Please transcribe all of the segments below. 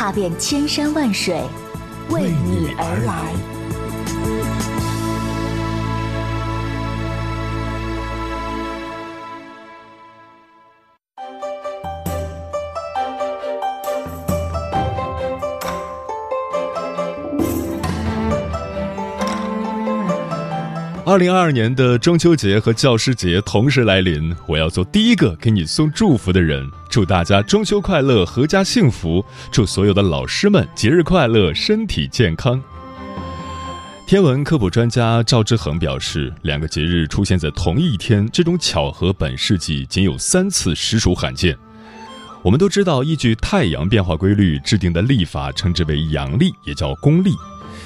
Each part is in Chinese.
踏遍千山万水，为你而来。二零二二年的中秋节和教师节同时来临，我要做第一个给你送祝福的人。祝大家中秋快乐，阖家幸福！祝所有的老师们节日快乐，身体健康。天文科普专家赵志恒表示，两个节日出现在同一天，这种巧合本世纪仅有三次，实属罕见。我们都知道，依据太阳变化规律制定的历法称之为阳历，也叫公历。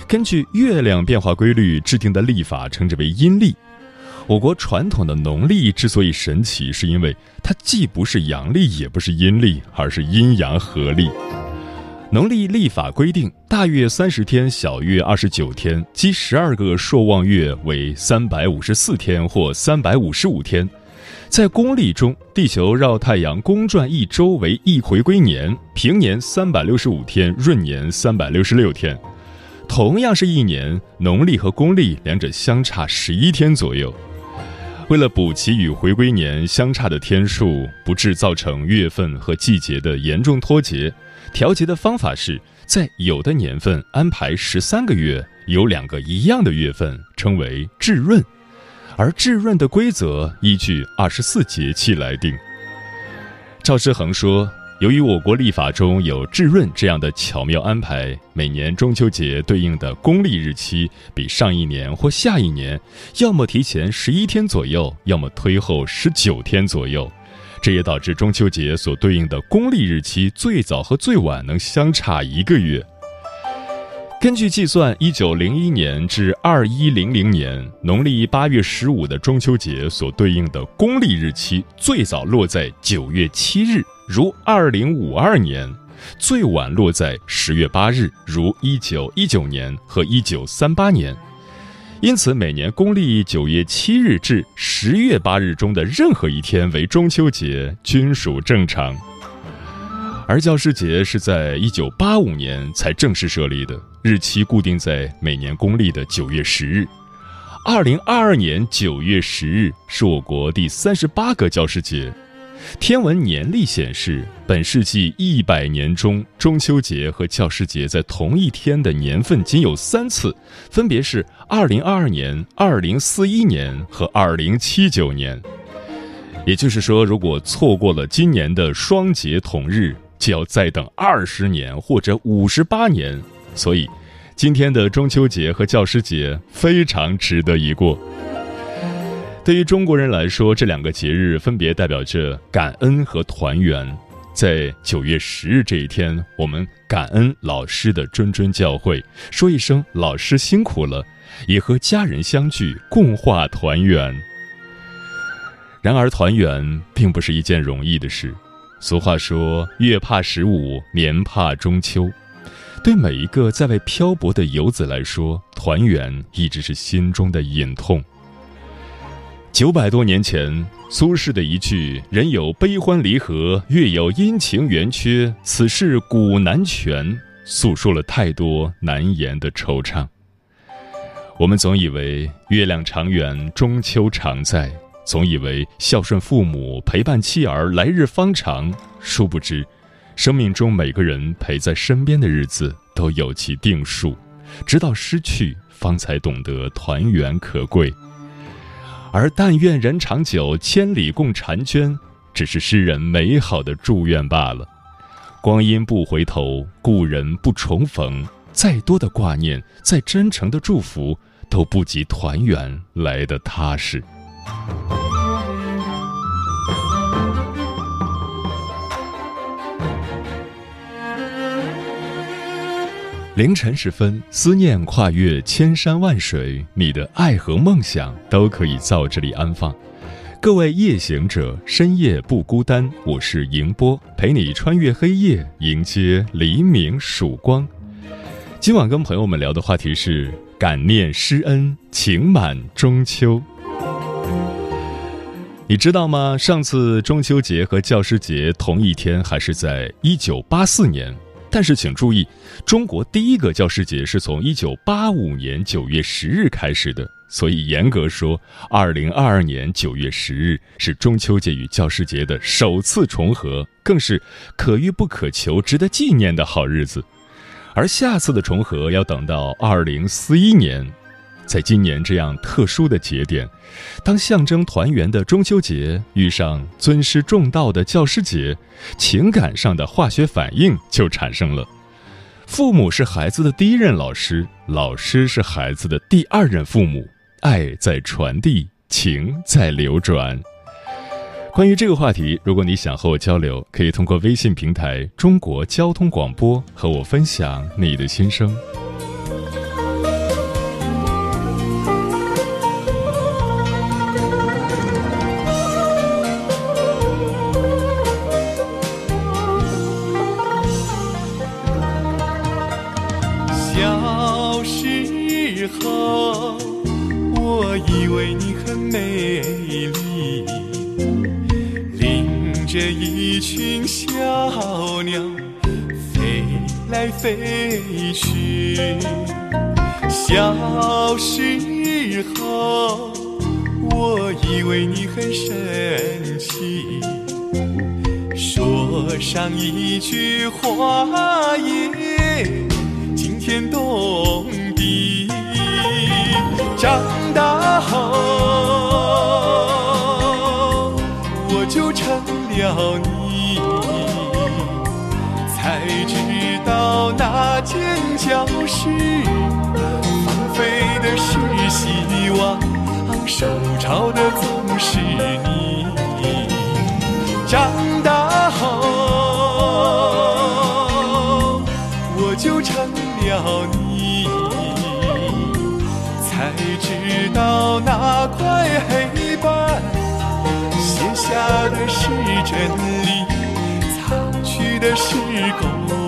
根据月亮变化规律制定的历法称之为阴历。我国传统的农历之所以神奇，是因为它既不是阳历，也不是阴历，而是阴阳合历。农历历法规定，大月三十天，小月二十九天，积十二个朔望月为三百五十四天或三百五十五天。在公历中，地球绕太阳公转一周为一回归年，平年三百六十五天，闰年三百六十六天。同样是一年，农历和公历两者相差十一天左右。为了补齐与回归年相差的天数，不致造成月份和季节的严重脱节，调节的方法是在有的年份安排十三个月，有两个一样的月份，称为至闰。而至闰的规则依据二十四节气来定。赵之恒说。由于我国历法中有至闰这样的巧妙安排，每年中秋节对应的公历日期比上一年或下一年，要么提前十一天左右，要么推后十九天左右。这也导致中秋节所对应的公历日期最早和最晚能相差一个月。根据计算，一九零一年至二一零零年，农历八月十五的中秋节所对应的公历日期最早落在九月七日。如二零五二年，最晚落在十月八日，如一九一九年和一九三八年。因此，每年公历九月七日至十月八日中的任何一天为中秋节，均属正常。而教师节是在一九八五年才正式设立的，日期固定在每年公历的九月十日。二零二二年九月十日是我国第三十八个教师节。天文年历显示，本世纪一百年中，中秋节和教师节在同一天的年份仅有三次，分别是二零二二年、二零四一年和二零七九年。也就是说，如果错过了今年的双节同日，就要再等二十年或者五十八年。所以，今天的中秋节和教师节非常值得一过。对于中国人来说，这两个节日分别代表着感恩和团圆。在九月十日这一天，我们感恩老师的谆谆教诲，说一声“老师辛苦了”，也和家人相聚，共话团圆。然而，团圆并不是一件容易的事。俗话说：“月怕十五，年怕中秋。”对每一个在外漂泊的游子来说，团圆一直是心中的隐痛。九百多年前，苏轼的一句“人有悲欢离合，月有阴晴圆缺，此事古难全”，诉说了太多难言的惆怅。我们总以为月亮长圆，中秋常在；总以为孝顺父母，陪伴妻儿，来日方长。殊不知，生命中每个人陪在身边的日子都有其定数，直到失去，方才懂得团圆可贵。而但愿人长久，千里共婵娟，只是诗人美好的祝愿罢了。光阴不回头，故人不重逢。再多的挂念，再真诚的祝福，都不及团圆来的踏实。凌晨时分，思念跨越千山万水，你的爱和梦想都可以在这里安放。各位夜行者，深夜不孤单。我是迎波，陪你穿越黑夜，迎接黎明曙光。今晚跟朋友们聊的话题是感念师恩，情满中秋。你知道吗？上次中秋节和教师节同一天，还是在一九八四年。但是请注意，中国第一个教师节是从一九八五年九月十日开始的，所以严格说，二零二二年九月十日是中秋节与教师节的首次重合，更是可遇不可求、值得纪念的好日子。而下次的重合要等到二零四一年。在今年这样特殊的节点，当象征团圆的中秋节遇上尊师重道的教师节，情感上的化学反应就产生了。父母是孩子的第一任老师，老师是孩子的第二任父母，爱在传递，情在流转。关于这个话题，如果你想和我交流，可以通过微信平台“中国交通广播”和我分享你的心声。小鸟飞来飞去。小时候，我以为你很神奇，说上一句话也惊天动地。长大后，我就成了你，才知。到那间教室，放飞的是希望，受潮的总是你。长大后，我就成了你，才知道那块黑板写下的是真理，的是功。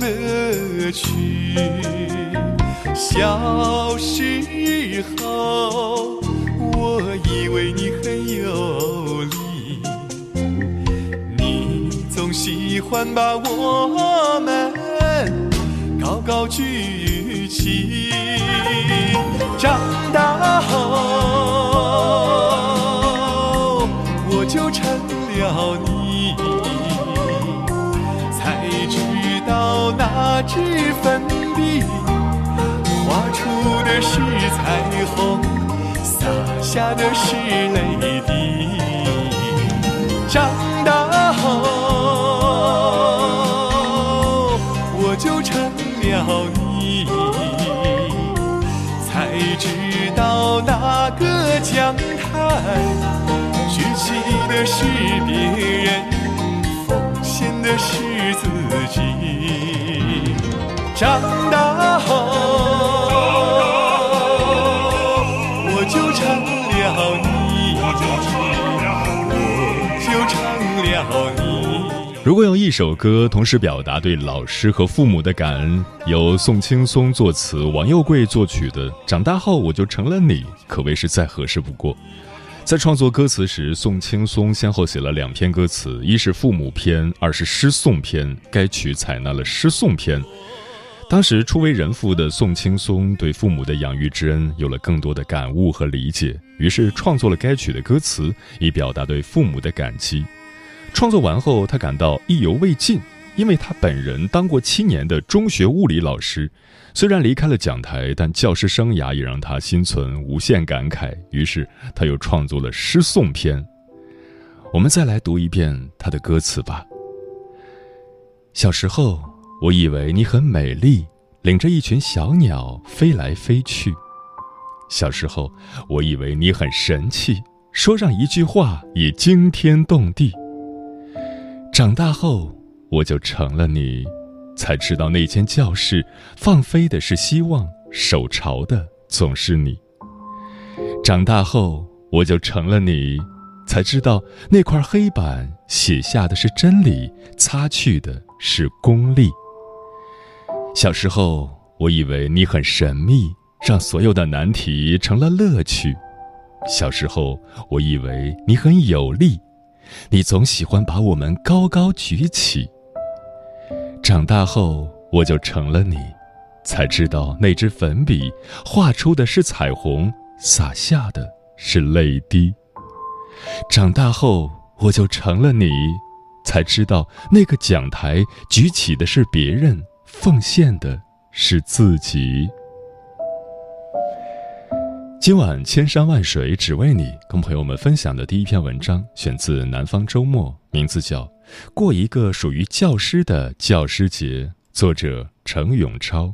乐趣。小时候，我以为你很有理，你总喜欢把我们。高高举起，长大后我就成了你，那支粉笔画出的是彩虹，洒下的是泪滴。长大后我就成。了你，才知道那个讲台举起的是别人，奉献的是自己。长大后，我就成了你，我就成了你。如果用一首歌同时表达对老师和父母的感恩，由宋青松作词、王佑贵作曲的《长大后我就成了你》，可谓是再合适不过。在创作歌词时，宋青松先后写了两篇歌词，一是父母篇，二是诗颂篇。该曲采纳了诗颂篇。当时初为人父的宋青松对父母的养育之恩有了更多的感悟和理解，于是创作了该曲的歌词，以表达对父母的感激。创作完后，他感到意犹未尽，因为他本人当过七年的中学物理老师，虽然离开了讲台，但教师生涯也让他心存无限感慨。于是他又创作了诗颂篇。我们再来读一遍他的歌词吧。小时候，我以为你很美丽，领着一群小鸟飞来飞去。小时候，我以为你很神气，说上一句话也惊天动地。长大后，我就成了你，才知道那间教室放飞的是希望，手朝的总是你。长大后，我就成了你，才知道那块黑板写下的是真理，擦去的是功利。小时候，我以为你很神秘，让所有的难题成了乐趣。小时候，我以为你很有力。你总喜欢把我们高高举起。长大后，我就成了你，才知道那支粉笔画出的是彩虹，洒下的是泪滴。长大后，我就成了你，才知道那个讲台举起的是别人，奉献的是自己。今晚千山万水只为你，跟朋友们分享的第一篇文章选自《南方周末》，名字叫《过一个属于教师的教师节》，作者程永超。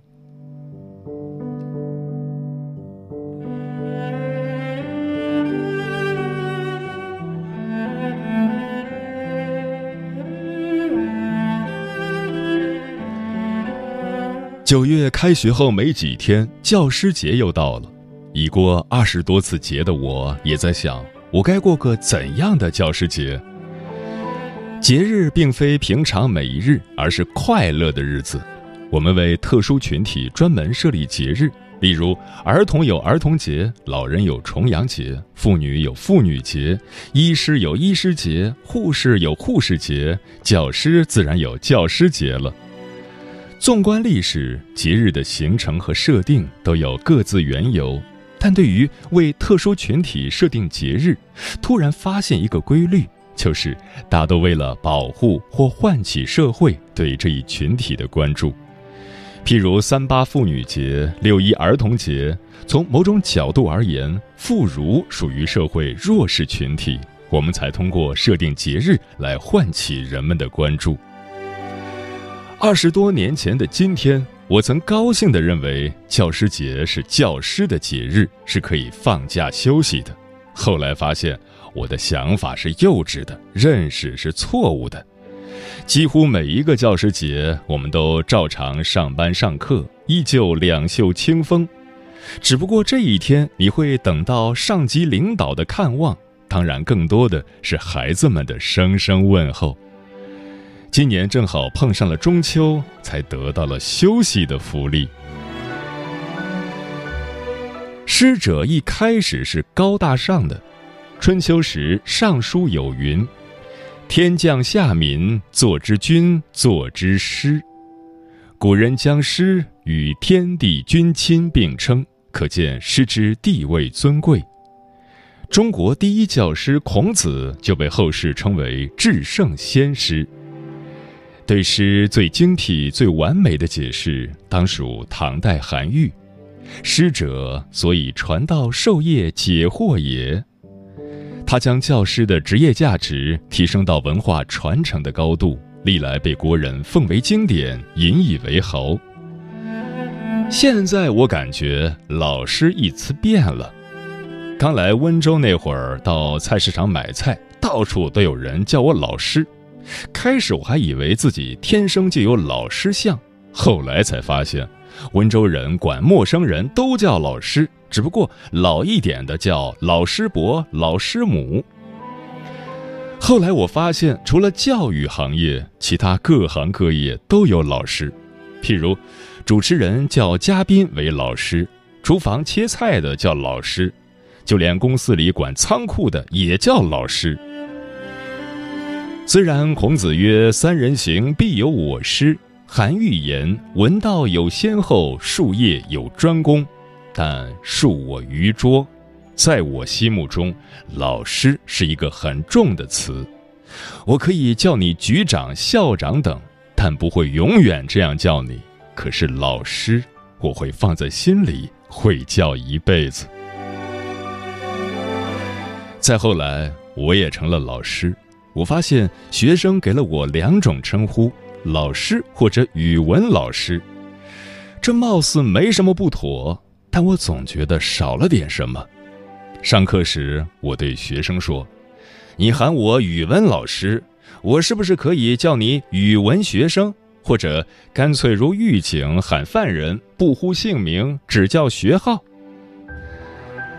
九月开学后没几天，教师节又到了。已过二十多次节的我，也在想，我该过个怎样的教师节？节日并非平常每一日，而是快乐的日子。我们为特殊群体专门设立节日，例如儿童有儿童节，老人有重阳节，妇女有妇女节，医师有医师节，护士有护士节，教师自然有教师节了。纵观历史，节日的形成和设定都有各自缘由。但对于为特殊群体设定节日，突然发现一个规律，就是大都为了保护或唤起社会对这一群体的关注。譬如三八妇女节、六一儿童节，从某种角度而言，妇孺属于社会弱势群体，我们才通过设定节日来唤起人们的关注。二十多年前的今天。我曾高兴地认为教师节是教师的节日，是可以放假休息的。后来发现我的想法是幼稚的，认识是错误的。几乎每一个教师节，我们都照常上班上课，依旧两袖清风。只不过这一天，你会等到上级领导的看望，当然更多的是孩子们的声声问候。今年正好碰上了中秋，才得到了休息的福利。师者一开始是高大上的，春秋时尚书有云：“天降下民，作之君，作之师。”古人将师与天地君亲并称，可见师之地位尊贵。中国第一教师孔子就被后世称为至圣先师。对诗最精辟、最完美的解释，当属唐代韩愈。诗者所以传道授业解惑也。他将教师的职业价值提升到文化传承的高度，历来被国人奉为经典，引以为豪。现在我感觉“老师”一词变了。刚来温州那会儿，到菜市场买菜，到处都有人叫我老师。开始我还以为自己天生就有老师相，后来才发现，温州人管陌生人都叫老师，只不过老一点的叫老师伯、老师母。后来我发现，除了教育行业，其他各行各业都有老师，譬如主持人叫嘉宾为老师，厨房切菜的叫老师，就连公司里管仓库的也叫老师。虽然孔子曰“三人行，必有我师”，韩愈言“闻道有先后，术业有专攻”，但恕我愚拙，在我心目中，“老师”是一个很重的词。我可以叫你局长、校长等，但不会永远这样叫你。可是老师，我会放在心里，会叫一辈子。再后来，我也成了老师。我发现学生给了我两种称呼：老师或者语文老师。这貌似没什么不妥，但我总觉得少了点什么。上课时，我对学生说：“你喊我语文老师，我是不是可以叫你语文学生？或者干脆如狱警喊犯人，不呼姓名，只叫学号？”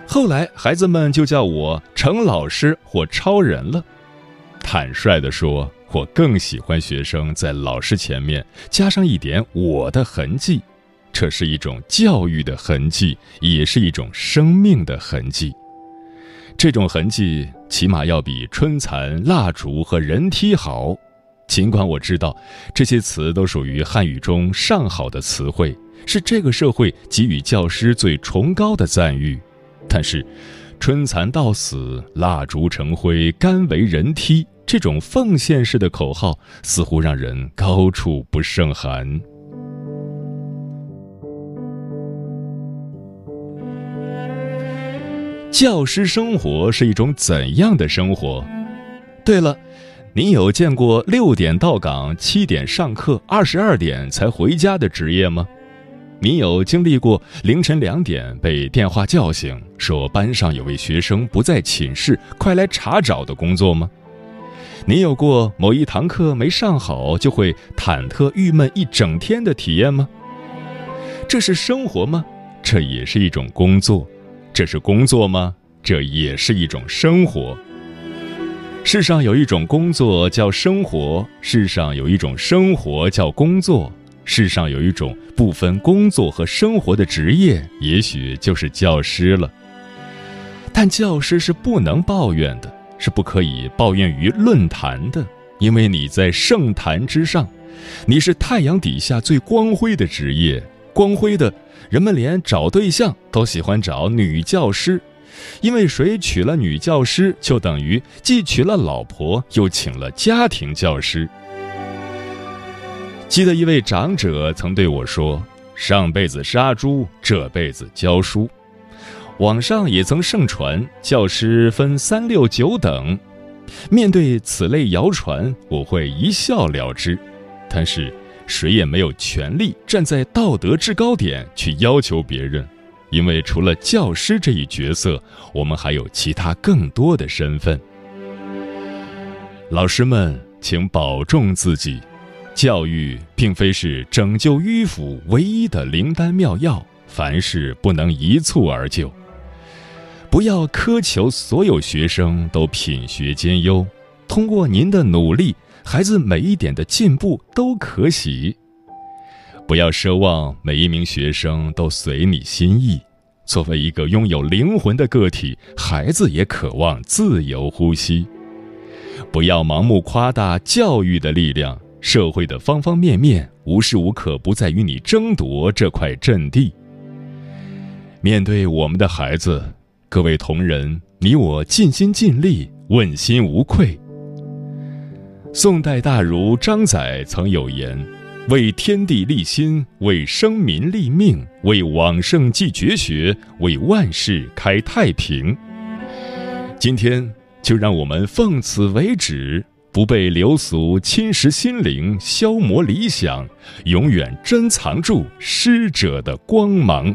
后来，孩子们就叫我程老师或超人了。坦率地说，我更喜欢学生在老师前面加上一点我的痕迹，这是一种教育的痕迹，也是一种生命的痕迹。这种痕迹起码要比春蚕、蜡烛和人梯好。尽管我知道这些词都属于汉语中上好的词汇，是这个社会给予教师最崇高的赞誉，但是“春蚕到死，蜡烛成灰，甘为人梯”这种奉献式的口号，似乎让人高处不胜寒。教师生活是一种怎样的生活？对了，你有见过六点到岗、七点上课、二十二点才回家的职业吗？你有经历过凌晨两点被电话叫醒，说班上有位学生不在寝室，快来查找的工作吗？你有过某一堂课没上好就会忐忑郁闷一整天的体验吗？这是生活吗？这也是一种工作。这是工作吗？这也是一种生活。世上有一种工作叫生活，世上有一种生活叫工作，世上有一种不分工作和生活的职业，也许就是教师了。但教师是不能抱怨的，是不可以抱怨于论坛的，因为你在圣坛之上，你是太阳底下最光辉的职业，光辉的。人们连找对象都喜欢找女教师，因为谁娶了女教师，就等于既娶了老婆，又请了家庭教师。记得一位长者曾对我说：“上辈子杀猪，这辈子教书。”网上也曾盛传教师分三六九等。面对此类谣传，我会一笑了之。但是。谁也没有权利站在道德制高点去要求别人，因为除了教师这一角色，我们还有其他更多的身份。老师们，请保重自己。教育并非是拯救迂腐唯一的灵丹妙药，凡事不能一蹴而就。不要苛求所有学生都品学兼优，通过您的努力。孩子每一点的进步都可喜，不要奢望每一名学生都随你心意。作为一个拥有灵魂的个体，孩子也渴望自由呼吸。不要盲目夸大教育的力量，社会的方方面面无时无刻不在与你争夺这块阵地。面对我们的孩子，各位同仁，你我尽心尽力，问心无愧。宋代大儒张载曾有言：“为天地立心，为生民立命，为往圣继绝学，为万世开太平。”今天就让我们奉此为止，不被流俗侵蚀心灵、消磨理想，永远珍藏住师者的光芒。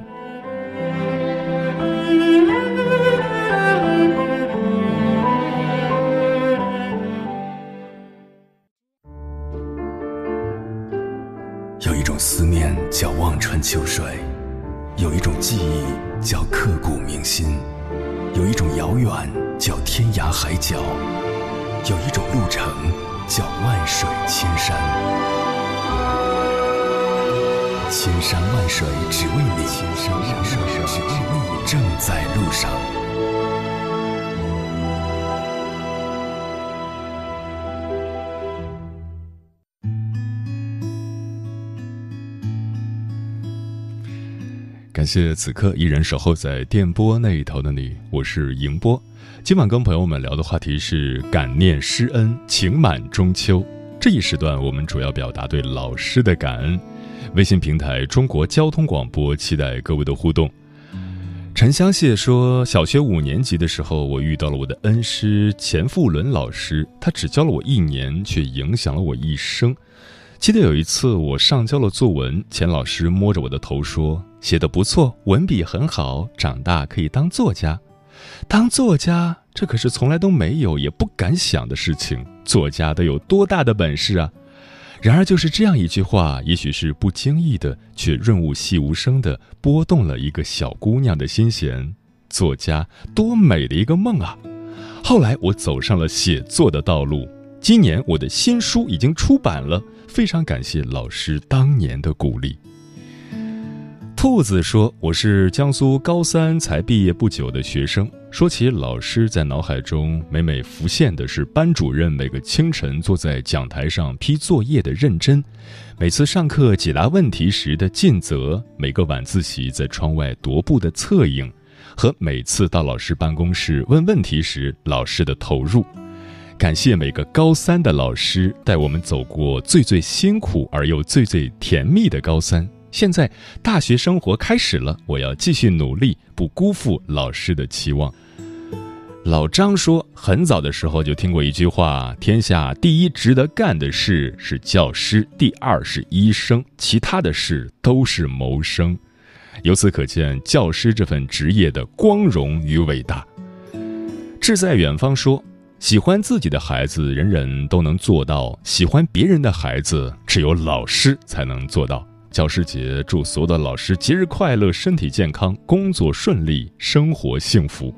有一种思念叫望穿秋水，有一种记忆叫刻骨铭心，有一种遥远叫天涯海角，有一种路程叫万水千山。千山万水只为你，千山万水只为你，正在路上。感谢此刻依然守候在电波那一头的你，我是迎波。今晚跟朋友们聊的话题是感念师恩，情满中秋。这一时段我们主要表达对老师的感恩。微信平台中国交通广播，期待各位的互动。陈香谢说，小学五年级的时候，我遇到了我的恩师钱富伦老师，他只教了我一年，却影响了我一生。记得有一次我上交了作文，钱老师摸着我的头说：“写的不错，文笔很好，长大可以当作家。”当作家，这可是从来都没有也不敢想的事情。作家得有多大的本事啊！然而，就是这样一句话，也许是不经意的，却润物细无声的拨动了一个小姑娘的心弦。作家，多美的一个梦啊！后来，我走上了写作的道路。今年，我的新书已经出版了。非常感谢老师当年的鼓励。兔子说：“我是江苏高三才毕业不久的学生。说起老师，在脑海中每每浮现的是班主任每个清晨坐在讲台上批作业的认真，每次上课解答问题时的尽责，每个晚自习在窗外踱步的侧影，和每次到老师办公室问问题时老师的投入。”感谢每个高三的老师，带我们走过最最辛苦而又最最甜蜜的高三。现在大学生活开始了，我要继续努力，不辜负老师的期望。老张说，很早的时候就听过一句话：天下第一值得干的事是教师，第二是医生，其他的事都是谋生。由此可见，教师这份职业的光荣与伟大。志在远方说。喜欢自己的孩子，人人都能做到；喜欢别人的孩子，只有老师才能做到。教师节，祝所有的老师节日快乐，身体健康，工作顺利，生活幸福。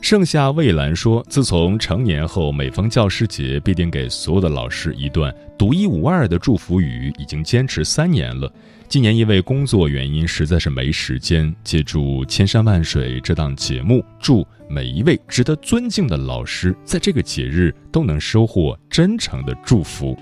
盛夏蔚蓝说：“自从成年后，每逢教师节，必定给所有的老师一段独一无二的祝福语，已经坚持三年了。”今年因为工作原因，实在是没时间。借助《千山万水》这档节目，祝每一位值得尊敬的老师，在这个节日都能收获真诚的祝福。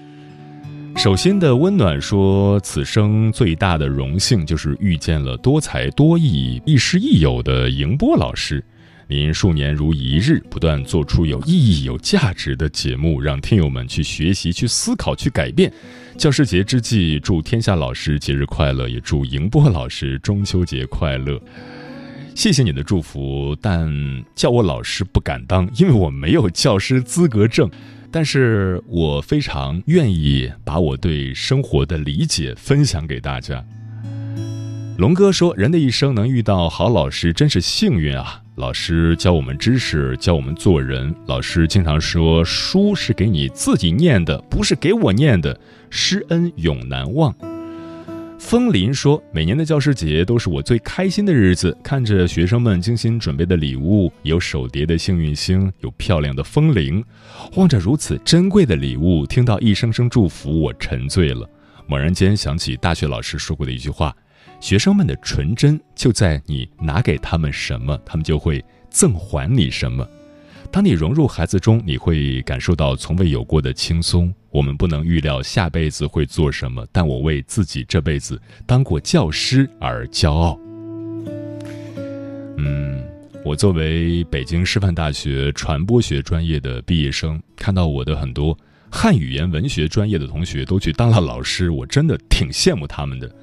手心的温暖说：“此生最大的荣幸，就是遇见了多才多艺、亦师亦友的迎波老师。您数年如一日，不断做出有意义、有价值的节目，让听友们去学习、去思考、去改变。”教师节之际，祝天下老师节日快乐，也祝迎波老师中秋节快乐。谢谢你的祝福，但叫我老师不敢当，因为我没有教师资格证。但是我非常愿意把我对生活的理解分享给大家。龙哥说：“人的一生能遇到好老师，真是幸运啊！老师教我们知识，教我们做人。老师经常说，书是给你自己念的，不是给我念的。”师恩永难忘。风林说：“每年的教师节都是我最开心的日子，看着学生们精心准备的礼物，有手叠的幸运星，有漂亮的风铃，望着如此珍贵的礼物，听到一声声祝福，我沉醉了。猛然间想起大学老师说过的一句话：学生们的纯真就在你拿给他们什么，他们就会赠还你什么。当你融入孩子中，你会感受到从未有过的轻松。”我们不能预料下辈子会做什么，但我为自己这辈子当过教师而骄傲。嗯，我作为北京师范大学传播学专业的毕业生，看到我的很多汉语言文学专业的同学都去当了老师，我真的挺羡慕他们的。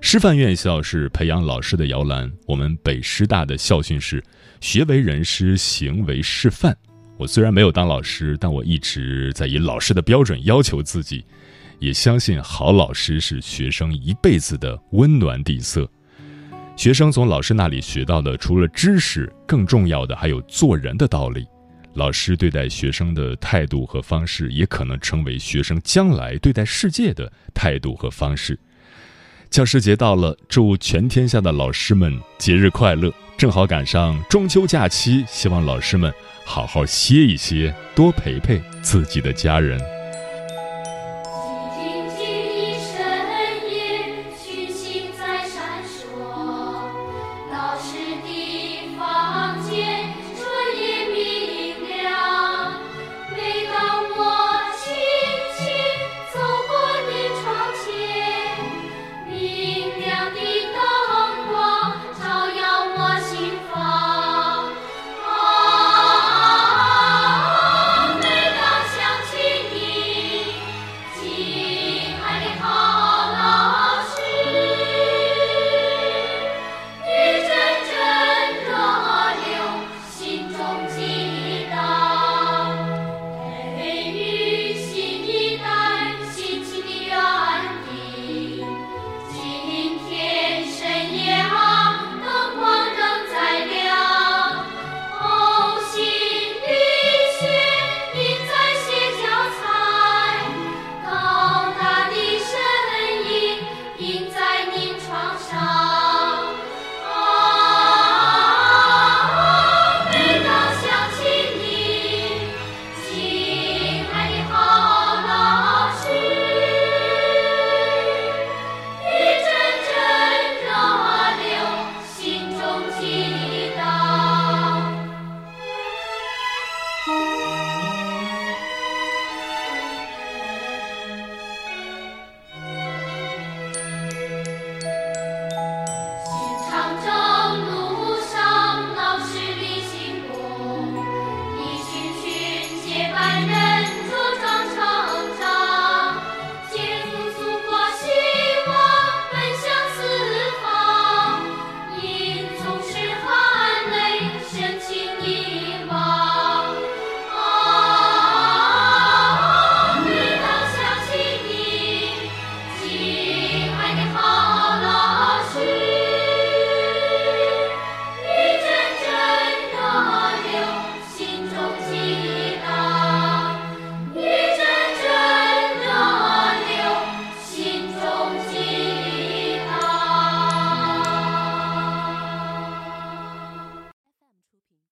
师范院校是培养老师的摇篮，我们北师大的校训是“学为人师，行为示范”。我虽然没有当老师，但我一直在以老师的标准要求自己，也相信好老师是学生一辈子的温暖底色。学生从老师那里学到的，除了知识，更重要的还有做人的道理。老师对待学生的态度和方式，也可能成为学生将来对待世界的态度和方式。教师节到了，祝全天下的老师们节日快乐！正好赶上中秋假期，希望老师们。好好歇一歇，多陪陪自己的家人。